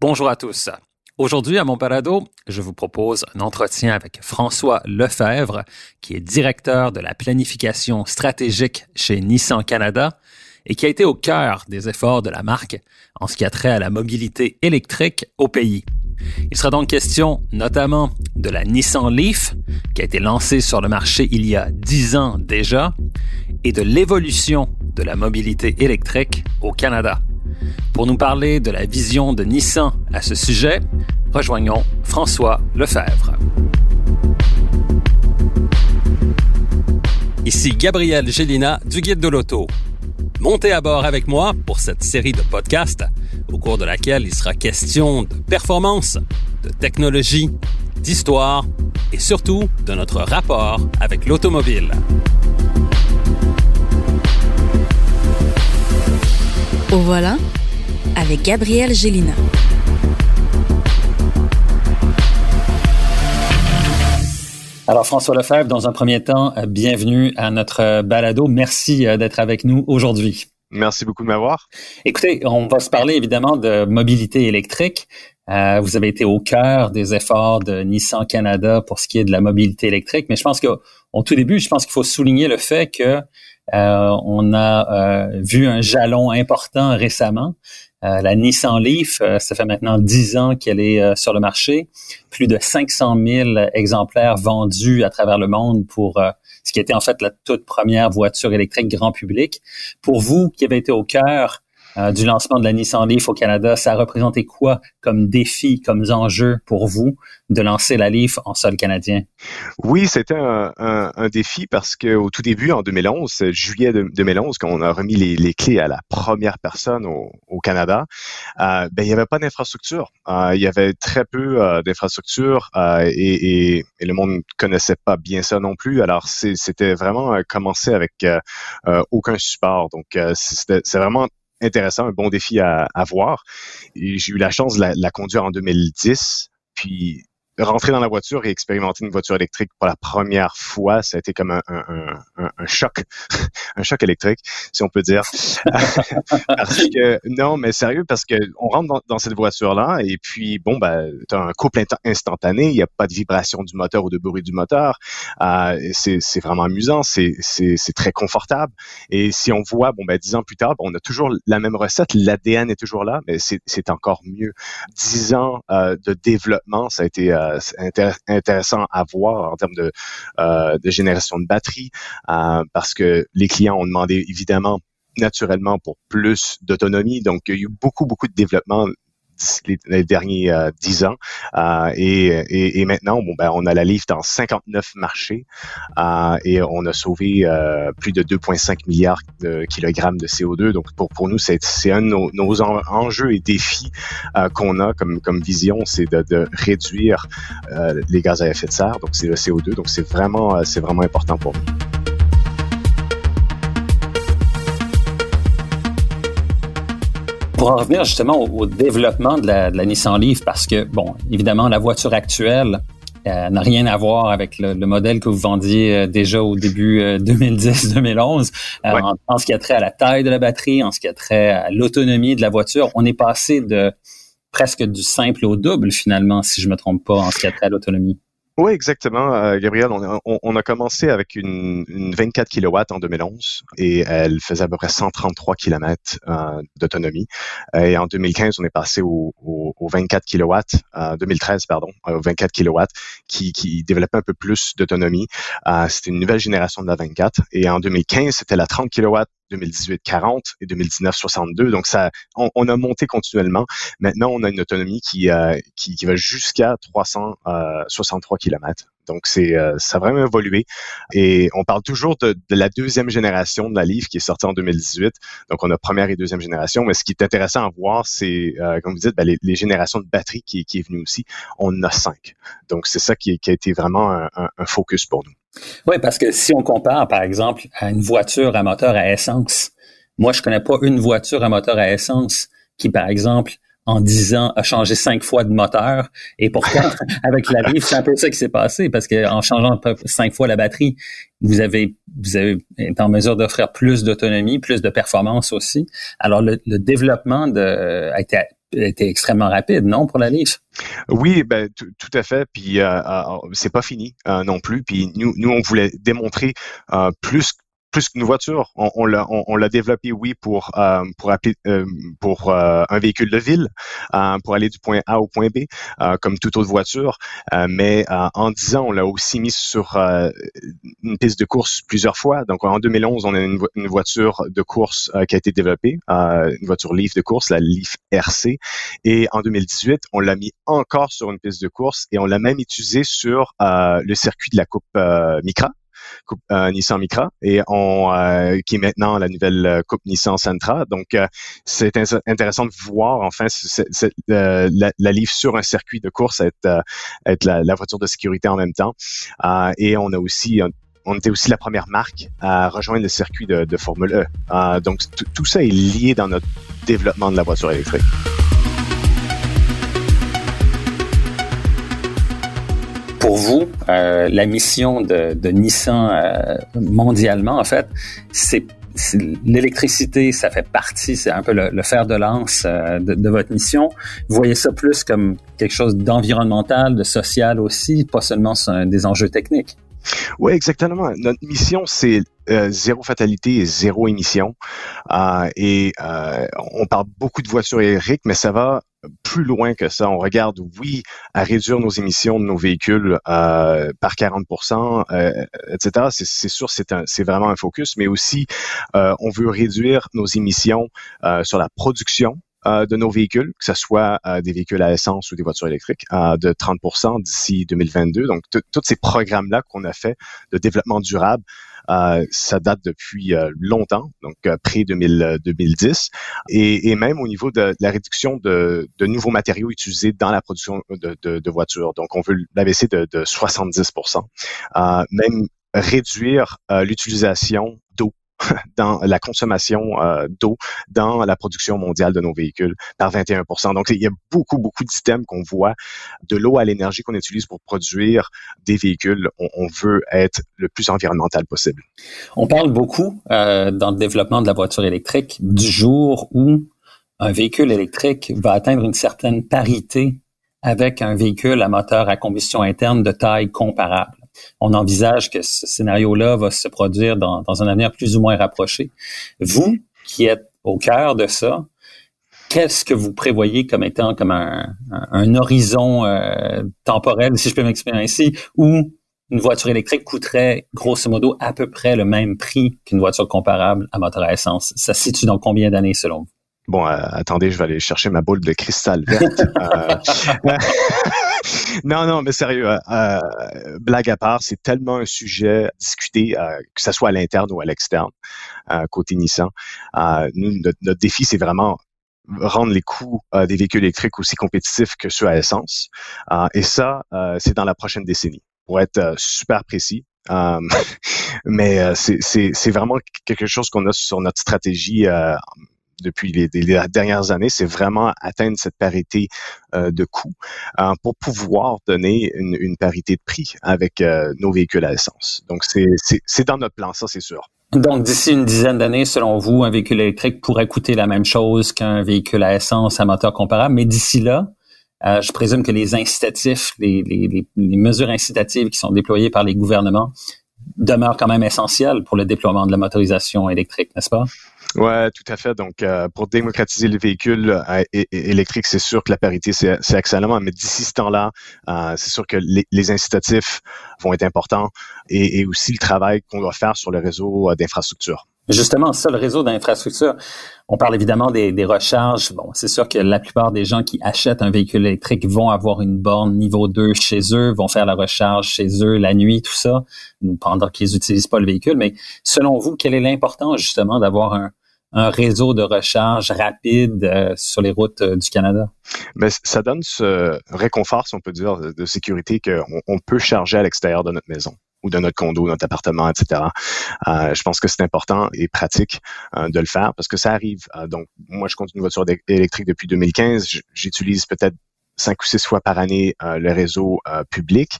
Bonjour à tous. Aujourd'hui, à mon parado, je vous propose un entretien avec François Lefebvre, qui est directeur de la planification stratégique chez Nissan Canada et qui a été au cœur des efforts de la marque en ce qui a trait à la mobilité électrique au pays. Il sera donc question notamment de la Nissan Leaf, qui a été lancée sur le marché il y a dix ans déjà, et de l'évolution de la mobilité électrique au Canada. Pour nous parler de la vision de Nissan à ce sujet, rejoignons François Lefebvre. Ici Gabriel Gélina du Guide de l'Auto. Montez à bord avec moi pour cette série de podcasts au cours de laquelle il sera question de performance, de technologie, d'histoire et surtout de notre rapport avec l'automobile. Au voilà avec Gabriel Gélina. Alors François Lefebvre, dans un premier temps, bienvenue à notre balado. Merci euh, d'être avec nous aujourd'hui. Merci beaucoup de m'avoir. Écoutez, on va se parler évidemment de mobilité électrique. vous avez été au cœur des efforts de Nissan Canada pour ce qui est de la mobilité électrique, mais je pense qu'au tout début, je pense qu'il faut souligner le fait que on a vu un jalon important récemment euh, la Nissan Leaf, euh, ça fait maintenant 10 ans qu'elle est euh, sur le marché. Plus de 500 000 exemplaires vendus à travers le monde pour ce qui était en fait la toute première voiture électrique grand public. Pour vous qui avez été au cœur euh, du lancement de la Nissan Leaf au Canada, ça a représenté quoi comme défi, comme enjeu pour vous de lancer la Leaf en sol canadien? Oui, c'était un, défi parce qu'au tout début, en 2011, juillet 2011, quand on a remis les, clés à la première personne au, Canada, euh, ben, il n'y avait pas d'infrastructure. Euh, il y avait très peu d'infrastructure et, le monde ne connaissait pas bien ça non plus. Alors, c'était vraiment commencer avec aucun support. Donc, c'est vraiment intéressant, un bon défi à, à voir. J'ai eu la chance de la, la conduire en 2010. Puis rentrer dans la voiture et expérimenter une voiture électrique pour la première fois, ça a été comme un, un, un, choc, un choc électrique, si on peut dire. parce que non, mais sérieux, parce que on rentre dans, dans cette voiture-là et puis bon, ben, tu as un couple instantané, il n'y a pas de vibration du moteur ou de bruit du moteur. Euh, c'est vraiment amusant, c'est très confortable. Et si on voit, bon, ben, dix ans plus tard, on a toujours la même recette, l'ADN est toujours là, mais c'est encore mieux. Dix ans euh, de développement, ça a été euh, euh, intéressant à voir en termes de, euh, de génération de batterie, euh, parce que les clients ont demandé évidemment naturellement pour plus d'autonomie. Donc, il y a eu beaucoup, beaucoup de développement les, derniers euh, dix ans. Euh, et, et, maintenant, bon, ben, on a la livre dans 59 marchés euh, et on a sauvé plus de 2,5 milliards de kilogrammes de CO2. Donc, pour, pour nous, c'est un de nos, nos, enjeux et défis qu'on a comme, comme vision, c'est de, de, réduire les gaz à effet de serre. Donc, c'est le CO2. Donc, c'est vraiment, c'est vraiment important pour nous. Pour en revenir justement au, développement de la, de la, Nissan Leaf, parce que, bon, évidemment, la voiture actuelle euh, n'a rien à voir avec le, modèle que vous vendiez euh, déjà au début 2010-2011. Euh, en, en, ce qui a trait à la taille de la batterie, en ce qui a trait à l'autonomie de la voiture, on est passé de presque du simple au double finalement, si je me trompe pas, en ce qui a trait à l'autonomie. Oui, exactement, euh, Gabriel. On a, commencé avec une, 24 kW en 2011 et elle faisait à peu près 133 km euh, d'autonomie. Et en 2015, on est passé au, 24 kW, euh, 2013 pardon, au 24 kW, qui, qui développait un peu plus d'autonomie. Euh, c'était une nouvelle génération de la 24. Et en 2015, c'était la 30 kW 2018 40 et 2019 62. Donc ça, on, a monté continuellement. Maintenant, on a une autonomie qui euh, qui, va jusqu'à 363 euh, km. Donc c'est euh, ça a vraiment évolué et on parle toujours de, la deuxième génération de la Leaf qui est sortie en 2018. Donc on a première et deuxième génération, mais ce qui est intéressant à voir, c'est comme vous dites, ben, les, générations de batterie qui, qui est venue aussi. On en a cinq. Donc c'est ça qui, a été vraiment un focus pour nous. Oui, parce que si on compare, par exemple, à une voiture à moteur à essence, moi, je connais pas une voiture à moteur à essence qui, par exemple, en 10 ans, a changé cinq fois de moteur. Et pourtant, avec la Leaf, c'est un peu ça qui s'est passé parce qu'en changeant cinq fois la batterie, vous avez, vous avez été en mesure d'offrir plus d'autonomie, plus de performance aussi. Alors, le, développement de, a été était extrêmement rapide, non, pour la Leaf? Oui, ben, tout à fait. Puis euh, euh, c'est pas fini euh, non plus. Puis nous, nous, on voulait démontrer euh, plus plus qu'une voiture. On, on l'a on, l'a développé, oui, pour euh, pour appeler euh, pour euh, un véhicule de ville, pour aller du point A au point B, comme toute autre voiture. mais en 10 ans, on l'a aussi mis sur une piste de course plusieurs fois. Donc en 2011, on a une, une voiture de course qui a été développée, une voiture Leaf de course, la Leaf RC. Et en 2018, on l'a mis encore sur une piste de course et on l'a même utilisé sur le circuit de la Coupe Micra euh, Nissan Micra et on euh, qui est maintenant la nouvelle euh, coupe Nissan Sentra. Donc c'est intéressant de voir enfin la, la sur un circuit de course être être la, voiture de sécurité en même temps. et on a aussi on était aussi la première marque à rejoindre le circuit de, de Formule E. donc tout ça est lié dans notre développement de la voiture électrique. Vous, euh, la mission de, de Nissan euh, mondialement, en fait, c'est l'électricité, ça fait partie, c'est un peu le, fer de lance euh, de, de, votre mission. Voyez ça plus comme quelque chose d'environnemental, de social aussi, pas seulement des enjeux techniques. Oui, exactement. Notre mission, c'est euh, zéro fatalité et zéro émission. Euh, et euh, on parle beaucoup de voitures électriques, mais ça va plus loin que ça. On regarde, oui, à réduire nos émissions de nos véhicules par 40% etc. C'est sûr, c'est vraiment un focus, mais aussi, on veut réduire nos émissions sur la production de nos véhicules, que ce soit des véhicules à essence ou des voitures électriques, de 30% d'ici 2022. Donc, tous ces programmes-là qu'on a fait de développement durable, euh, ça date depuis euh, longtemps, donc euh, près 2010. Et, même au niveau de, la réduction de, nouveaux matériaux utilisés dans la production de, voitures. Donc, on veut l'abaisser de, de 70% Même réduire l'utilisation dans la consommation euh, d'eau dans la production mondiale de nos véhicules par 21% Donc, il y a beaucoup, beaucoup d'items qu'on voit, de l'eau à l'énergie qu'on utilise pour produire des véhicules. On, veut être le plus environnemental possible. On parle beaucoup euh, dans le développement de la voiture électrique du jour où un véhicule électrique va atteindre une certaine parité avec un véhicule à moteur à combustion interne de taille comparable on envisage que ce scénario-là va se produire dans, un avenir plus ou moins rapproché. Vous, qui êtes au cœur de ça, qu'est-ce que vous prévoyez comme étant comme un, horizon euh, temporel, si je peux m'exprimer ainsi, où une voiture électrique coûterait grosso modo à peu près le même prix qu'une voiture comparable à moteur à essence? Ça se situe dans combien d'années selon vous? Bon, euh, attendez, je vais aller chercher ma boule de cristal verte. Euh, non, non, mais sérieux, euh, euh, blague à part, c'est tellement un sujet discuté, euh, que ce soit à l'interne ou à l'externe, côté Nissan. nous, notre, défi, c'est vraiment rendre les coûts des véhicules électriques aussi compétitifs que ceux à essence. et ça, c'est dans la prochaine décennie. Pour être super précis, mais c'est vraiment quelque chose qu'on a sur notre stratégie depuis les, dernières années, c'est vraiment atteindre cette parité euh, de coût euh, pour pouvoir donner une, parité de prix avec euh, nos véhicules à essence. Donc, c'est dans notre plan, ça, c'est sûr. Donc, d'ici une dizaine d'années, selon vous, un véhicule électrique pourrait coûter la même chose qu'un véhicule à essence à moteur comparable, mais d'ici là, je présume que les incitatifs, les, les, mesures incitatives qui sont déployées par les gouvernements demeurent quand même essentielles pour le déploiement de la motorisation électrique, n'est-ce pas? Ouais, tout à fait. Donc, euh, pour démocratiser le véhicule euh, électrique, c'est sûr que la parité, c'est excellent. Mais d'ici ce temps-là, euh, c'est sûr que les, incitatifs vont être importants et, aussi le travail qu'on doit faire sur le réseau d'infrastructure. Justement, ça, le réseau d'infrastructure, on parle évidemment des, des recharges. Bon, c'est sûr que la plupart des gens qui achètent un véhicule électrique vont avoir une borne niveau 2 chez eux, vont faire la recharge chez eux la nuit, tout ça, pendant qu'ils n'utilisent pas le véhicule. Mais selon vous, quelle est l'importance justement d'avoir un, un réseau de recharge rapide euh, sur les routes euh, du Canada? Mais ça donne ce réconfort, si on peut dire, de, sécurité qu'on on peut charger à l'extérieur de notre maison. ou de notre condo, notre appartement, etc. Euh, je pense que c'est important et pratique euh, de le faire parce que ça arrive. Euh, donc, moi, je compte une voiture électrique depuis 2015. J'utilise peut-être cinq ou six fois par année euh, le réseau euh, public.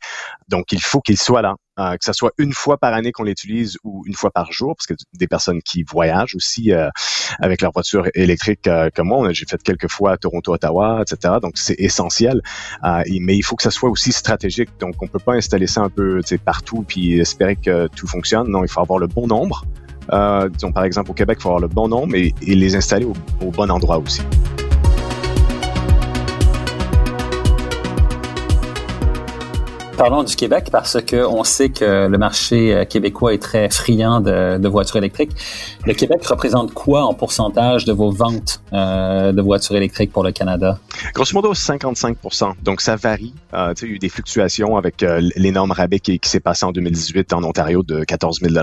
Donc, il faut qu'il soit là, euh, que ce soit une fois par année qu'on l'utilise ou une fois par jour, parce que des personnes qui voyagent aussi avec leur voiture électrique comme moi, j'ai fait quelques fois Toronto, Ottawa, etc. Donc, c'est essentiel. mais il faut que ça soit aussi stratégique. Donc, on peut pas installer ça un peu partout puis espérer que tout fonctionne. Non, il faut avoir le bon nombre. disons, par exemple, au Québec, il faut avoir le bon nombre et, les installer au bon endroit aussi. Parlons du Québec parce que on sait que le marché euh, québécois est très friand de, voitures électriques. Le Québec représente quoi en pourcentage de vos ventes euh, de voitures électriques pour le Canada? Grosso modo, 55% Donc, ça varie. Euh, il y a eu des fluctuations avec l'énorme rabais qui, s'est passé en 2018 en Ontario de 14 000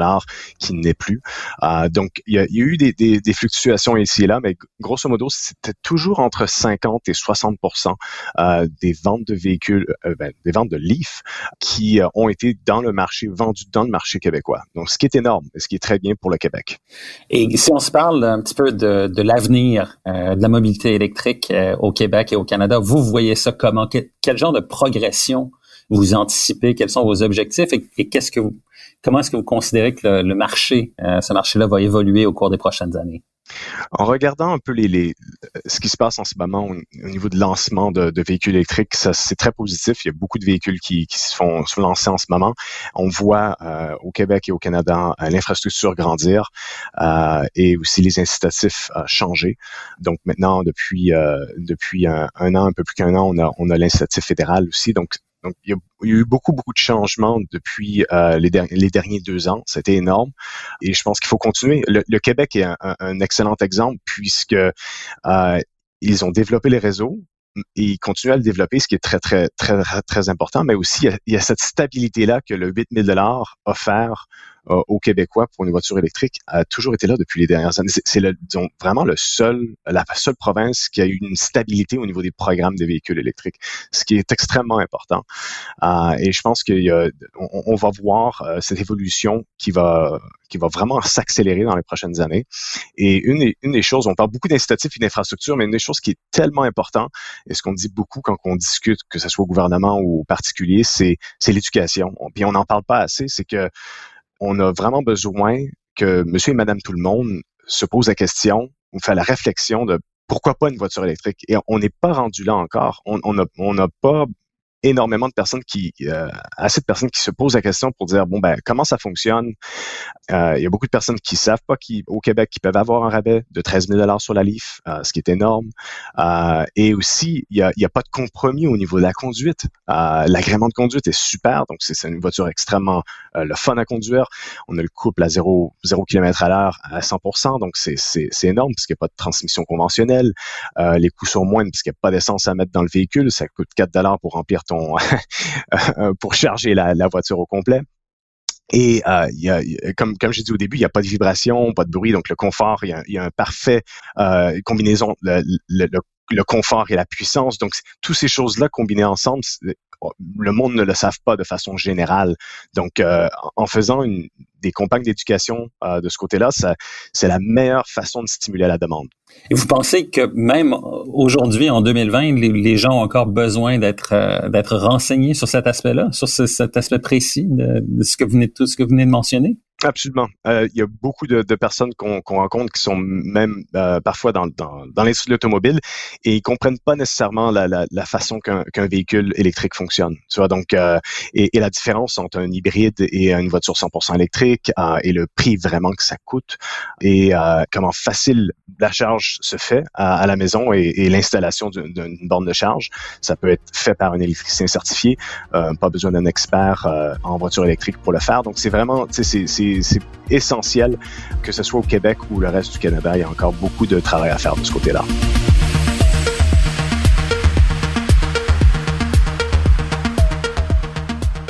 qui n'est plus. donc, il y, a, eu des, fluctuations ici et là, mais grosso modo, c'était toujours entre 50 et 60% des ventes de véhicules, ben, des ventes de Leaf qui euh, ont été dans le marché, vendus dans le marché québécois. Donc, ce qui est énorme ce qui est très bien pour le Québec. Et si on se parle un petit peu de, l'avenir euh, de la mobilité électrique euh, au Québec et au Canada, vous voyez ça comment? Quel, genre de progression vous anticipez? Quels sont vos objectifs? Et, qu'est-ce que vous, comment est-ce que vous considérez que le marché, ce marché-là va évoluer au cours des prochaines années? En regardant un peu les, ce qui se passe en ce moment au, niveau de lancement de, véhicules électriques, ça c'est très positif. Il y a beaucoup de véhicules qui, se font se lancer en ce moment. On voit euh, au Québec et au Canada euh, l'infrastructure grandir euh, et aussi les incitatifs changer. Donc maintenant, depuis depuis un, an, un peu plus qu'un an, on a on a l'incitatif fédéral aussi. Donc donc, il y, a, eu beaucoup, beaucoup de changements depuis euh, les, derniers deux ans. C'était énorme. Et je pense qu'il faut continuer. Le, Québec est un, excellent exemple puisque euh, ils ont développé les réseaux, et ils continuent à le développer, ce qui est très, très, très, très important, mais aussi il y a, cette stabilité-là que le 8000 dollars offert aux Québécois pour une voiture électrique a toujours été là depuis les dernières années. C'est le, disons, vraiment le seul, la seule province qui a eu une stabilité au niveau des programmes de véhicules électriques, ce qui est extrêmement important. Euh, et je pense qu'on on va voir euh, cette évolution qui va qui va vraiment s'accélérer dans les prochaines années. Et une, une des choses, on parle beaucoup d'incitatifs et d'infrastructures, mais une des choses qui est tellement important, et ce qu'on dit beaucoup quand on discute, que ce soit au gouvernement ou au particulier, c'est l'éducation. Puis on n'en parle pas assez, c'est que on a vraiment besoin que monsieur et madame tout le monde se pose la question ou fait la réflexion de pourquoi pas une voiture électrique. Et on n'est pas rendu là encore. On n'a pas énormément de personnes qui, euh, assez de qui se posent la question pour dire bon ben comment ça fonctionne? Euh, il y a beaucoup de personnes qui savent pas qui au Québec qui peuvent avoir un rabais de 13 000 dollars sur la Leaf, euh, ce qui est énorme. Euh, et aussi il y a, y a, pas de compromis au niveau de la conduite. L'agrément de conduite est super, donc c'est une voiture extrêmement le fun à conduire. On a le couple à 0, 0 km à l'heure à 100%, donc c'est énorme parce qu'il n'y a pas de transmission conventionnelle. les coûts sont moindres parce qu'il n'y a pas d'essence à mettre dans le véhicule. Ça coûte 4 dollars pour remplir ton Euh, pour charger la, voiture au complet. Et euh, comme, comme j'ai dit au début, il n'y a pas de vibration, pas de bruit, donc le confort, il y a, un parfait euh, combinaison, le, confort et la puissance. Donc, toutes ces choses-là combinées ensemble, le monde ne le savent pas de façon générale. Donc, en faisant une, des campagnes d'éducation euh, de ce côté-là, c'est la meilleure façon de stimuler la demande. Et vous pensez que même aujourd'hui, en 2020, les, gens ont encore besoin d'être euh, renseignés sur cet aspect-là, sur cet aspect précis de, tout ce que vous venez de mentionner? Absolument. Euh, il y a beaucoup de, personnes qu'on rencontre qui sont même euh, parfois dans, dans, dans l'industrie de l'automobile et ils comprennent pas nécessairement la, la, façon qu'un véhicule électrique fonctionne. Tu vois, donc euh, et, la différence entre un hybride et une voiture 100% électrique et le prix vraiment que ça coûte et comment facile la charge se fait à, la maison et, et l'installation d'une borne de charge. Ça peut être fait par un électricien certifié, pas besoin d'un expert en voiture électrique pour le faire. Donc c'est vraiment, c'est c'est essentiel que ce soit au Québec ou le reste du Canada. Il y a encore beaucoup de travail à faire de ce côté-là.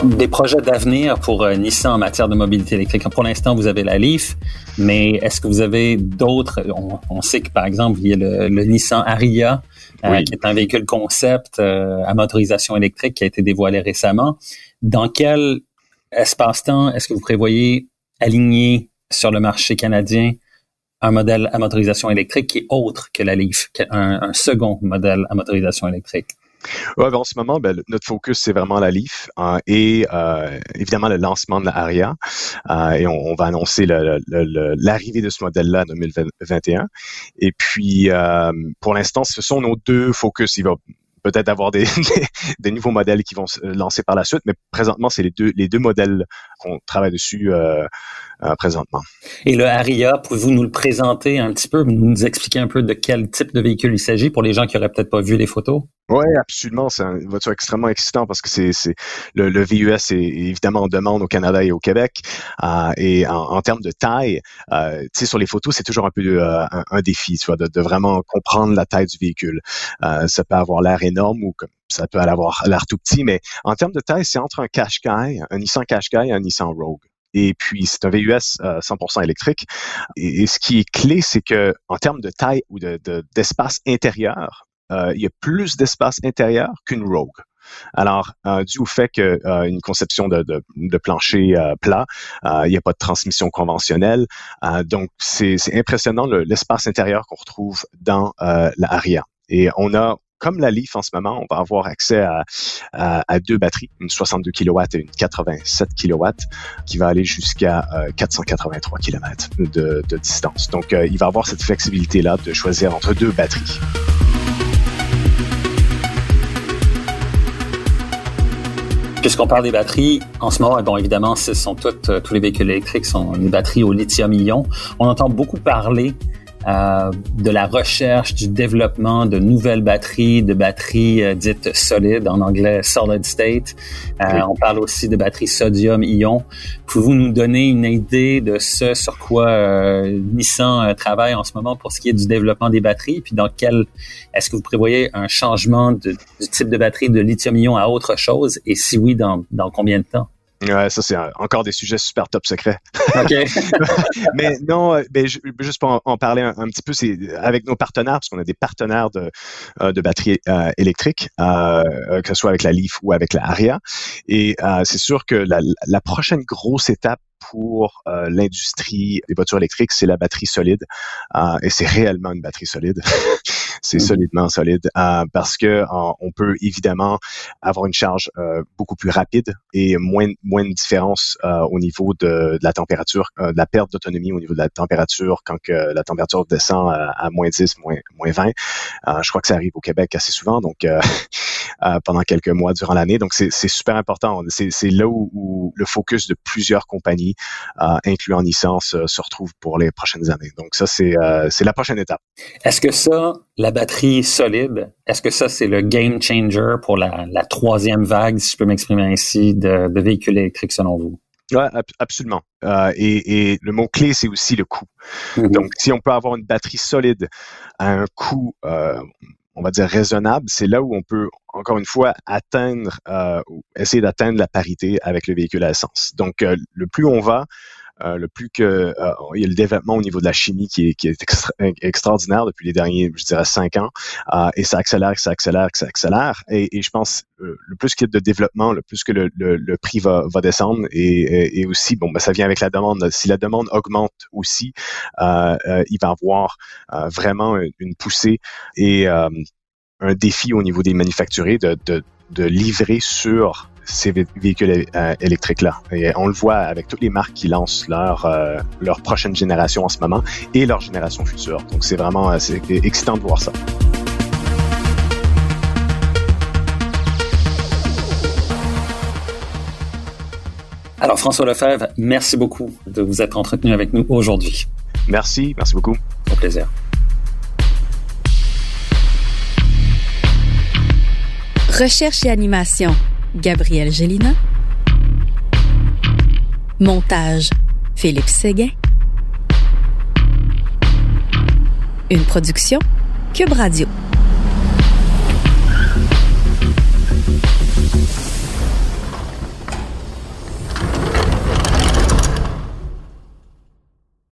Des projets d'avenir pour euh, Nissan en matière de mobilité électrique. Pour l'instant, vous avez la Leaf, mais est-ce que vous avez d'autres? On, sait que par exemple, il y a le, Nissan Ariya, euh, qui est un véhicule concept euh, à motorisation électrique qui a été dévoilé récemment. Dans quel espace-temps, est-ce que vous prévoyez aligner sur le marché canadien un modèle à motorisation électrique qui est autre que la Leaf, un, second modèle à motorisation électrique? Ouais, ben, en ce moment, ben, notre focus, c'est vraiment la Leaf hein, et euh, évidemment le lancement de la Aria. Euh, et on, va annoncer l'arrivée de ce modèle-là en 2021. Et puis, euh, pour l'instant, ce sont nos deux focus. Il va peut-être avoir des, nouveaux modèles qui vont se lancer par la suite, mais présentement, c'est les deux, les deux modèles qu'on travaille dessus euh, euh, présentement. Et le Aria, pouvez-vous nous le présenter un petit peu, nous expliquer un peu de quel type de véhicule il s'agit pour les gens qui auraient peut-être pas vu les photos? Oui, absolument. C'est une voiture extrêmement excitant parce que c'est, le, le, VUS est évidemment en demande au Canada et au Québec. Euh, et en, en, termes de taille, euh, tu sais, sur les photos, c'est toujours un peu euh, un, défi, tu vois, de, de, vraiment comprendre la taille du véhicule. Euh, ça peut avoir l'air énorme ou comme ça peut avoir l'air tout petit, mais en termes de taille, c'est entre un Qashqai, un Nissan Qashqai et un Nissan Rogue et puis c'est un VUS 100% électrique. Et, ce qui est clé, c'est que en termes de taille ou de, d'espace intérieur, euh, il y a plus d'espace intérieur qu'une Rogue. Alors, euh, dû au fait que euh, conception de, de, plancher plat, il n'y a pas de transmission conventionnelle, donc c'est, impressionnant l'espace intérieur qu'on retrouve dans la Aria. Et on a comme la Leaf en ce moment, on va avoir accès à, deux batteries, une 62 kW et une 87 kW, qui va aller jusqu'à 483 km de, distance. Donc, il va avoir cette flexibilité-là de choisir entre deux batteries. Puisqu'on parle des batteries, en ce moment, bon, évidemment, ce sont toutes, euh, tous les véhicules électriques sont des batteries au lithium-ion. On entend beaucoup parler euh, de la recherche, du développement de nouvelles batteries, de batteries euh, dites solides, en anglais solid state. Euh, on parle aussi de batteries sodium-ion. Pouvez-vous nous donner une idée de ce sur quoi Nissan travaille en ce moment pour ce qui est du développement des batteries, puis dans quel est-ce que vous prévoyez un changement de, du type de batterie de lithium-ion à autre chose, et si oui, dans, dans combien de temps? Ouais, ça c'est encore des sujets super top secrets. OK. mais non, euh, ben, juste pour en, parler un, petit peu, c'est avec nos partenaires, parce qu'on a des partenaires de, euh, de batteries euh, électriques, que ce soit avec la Leaf ou avec la Aria. Et c'est sûr que la, la prochaine grosse étape pour euh, l'industrie des voitures électriques, c'est la batterie solide. Euh, et c'est réellement une batterie solide. c'est mm-hmm. solidement solide euh, parce que on peut évidemment avoir une charge beaucoup plus rapide et moins moins de différence au niveau de, la température, de la perte d'autonomie au niveau de la température quand que la température descend à, moins 10, moins, moins 20. je crois que ça arrive au Québec assez souvent, donc pendant quelques mois durant l'année. Donc c'est super important. C'est là où le focus de plusieurs compagnies euh, incluant Nissan, se, se, retrouve pour les prochaines années. Donc ça, c'est euh, la prochaine étape. Est-ce que ça, la batterie solide, est-ce que ça, c'est le game changer pour la, la, troisième vague, si je peux m'exprimer ainsi, de, de véhicules électriques selon vous? Oui, absolument. Euh, et, et, le mot-clé, c'est aussi le coût. Mm-hmm. Donc, si on peut avoir une batterie solide à un coût, euh, on va dire, raisonnable, c'est là où on peut, encore une fois, atteindre, euh, essayer d'atteindre la parité avec le véhicule à essence. Donc, euh, le plus on va, le plus que euh, il y a le développement au niveau de la chimie qui est, qui est extraordinaire depuis les derniers, je dirais, cinq ans, euh, et ça accélère, ça accélère, ça accélère. Et, et je pense le plus qu'il y a de développement, le plus que le, le, le prix va, va descendre, et, et, aussi, bon, ben, ça vient avec la demande. Si la demande augmente aussi, il va avoir vraiment une poussée et un défi au niveau des manufacturiers de, de, de livrer sur ces véhicules euh, électriques-là. Et on le voit avec toutes les marques qui lancent leur, euh, leur prochaine génération en ce moment et leur génération future. Donc c'est vraiment euh, c'est excitant de voir ça. Alors François Lefebvre, merci beaucoup de vous être entretenu avec nous aujourd'hui. Merci, merci beaucoup. Au plaisir. Recherche et animation Gabriel Gélina. Montage, Philippe Séguin. Une production, Cube Radio.